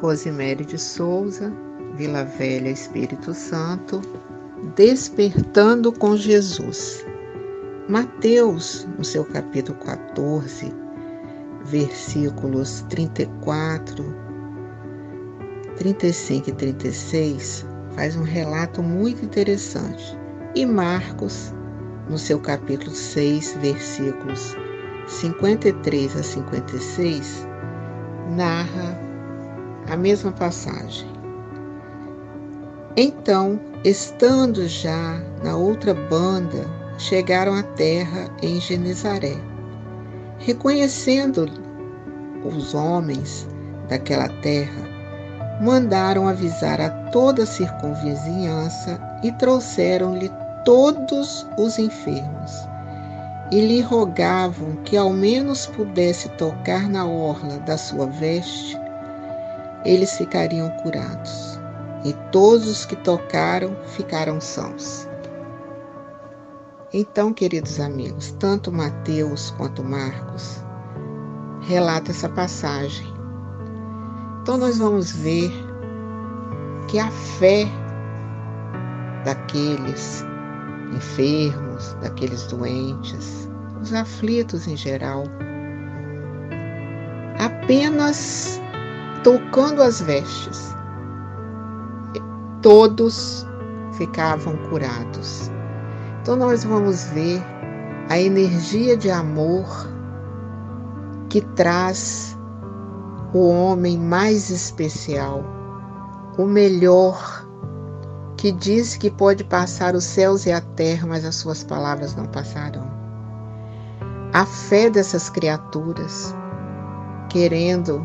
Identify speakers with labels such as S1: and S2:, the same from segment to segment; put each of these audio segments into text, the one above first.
S1: Rosemary de Souza, Vila Velha, Espírito Santo, Despertando com Jesus. Mateus, no seu capítulo 14, versículos 34, 35 e 36, faz um relato muito interessante. E Marcos, no seu capítulo 6, versículos 53 a 56, narra a mesma passagem. Então, estando já na outra banda, chegaram à terra em Genezaré. Reconhecendo os homens daquela terra, mandaram avisar a toda a circunvizinhança e trouxeram-lhe todos os enfermos e lhe rogavam que ao menos pudesse tocar na orla da sua veste, eles ficariam curados. E todos os que tocaram ficaram sãos. Então, queridos amigos, tanto Mateus quanto Marcos relata essa passagem. Então nós vamos ver que a fé daqueles enfermos, daqueles doentes, os aflitos em geral, apenas tocando as vestes, todos ficavam curados. Então, nós vamos ver a energia de amor que traz o homem mais especial, o melhor, que diz que pode passar os céus e a terra, mas as suas palavras não passarão. A fé dessas criaturas querendo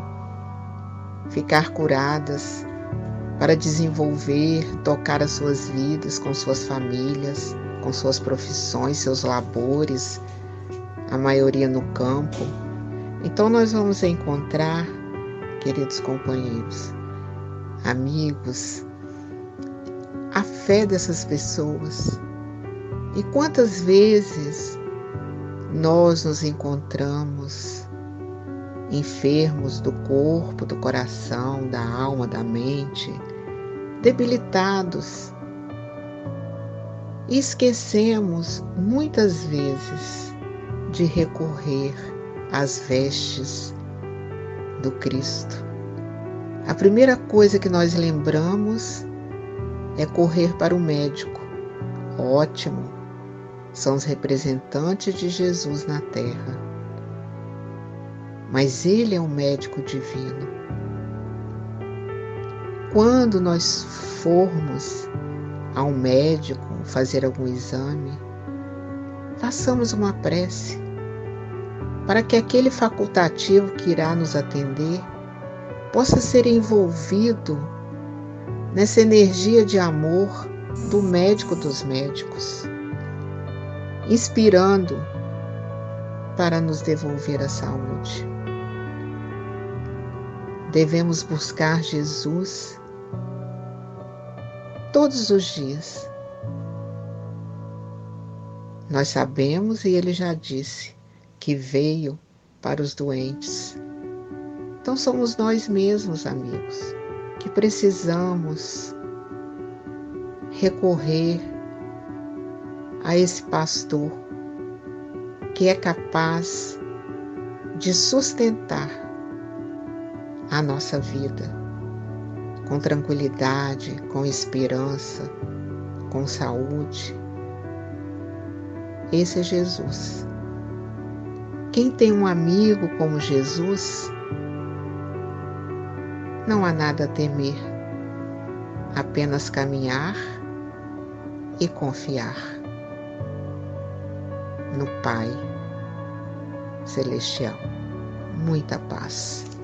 S1: ficar curadas, para desenvolver, tocar as suas vidas com suas famílias, com suas profissões, seus labores, a maioria no campo. Então nós vamos encontrar, queridos companheiros, amigos, a fé dessas pessoas. E quantas vezes nós nos encontramos enfermos do corpo, do coração, da alma, da mente, debilitados. E esquecemos muitas vezes de recorrer às vestes do Cristo. A primeira coisa que nós lembramos é correr para o médico. Ótimo, são os representantes de Jesus na terra mas Ele é um médico divino. Quando nós formos a um médico fazer algum exame, façamos uma prece para que aquele facultativo que irá nos atender possa ser envolvido nessa energia de amor do médico dos médicos, inspirando para nos devolver a saúde devemos buscar Jesus todos os dias. Nós sabemos e ele já disse que veio para os doentes. Então somos nós mesmos, amigos, que precisamos recorrer a esse pastor que é capaz de sustentar a nossa vida com tranquilidade, com esperança, com saúde. Esse é Jesus. Quem tem um amigo como Jesus, não há nada a temer, apenas caminhar e confiar no Pai Celestial. Muita paz.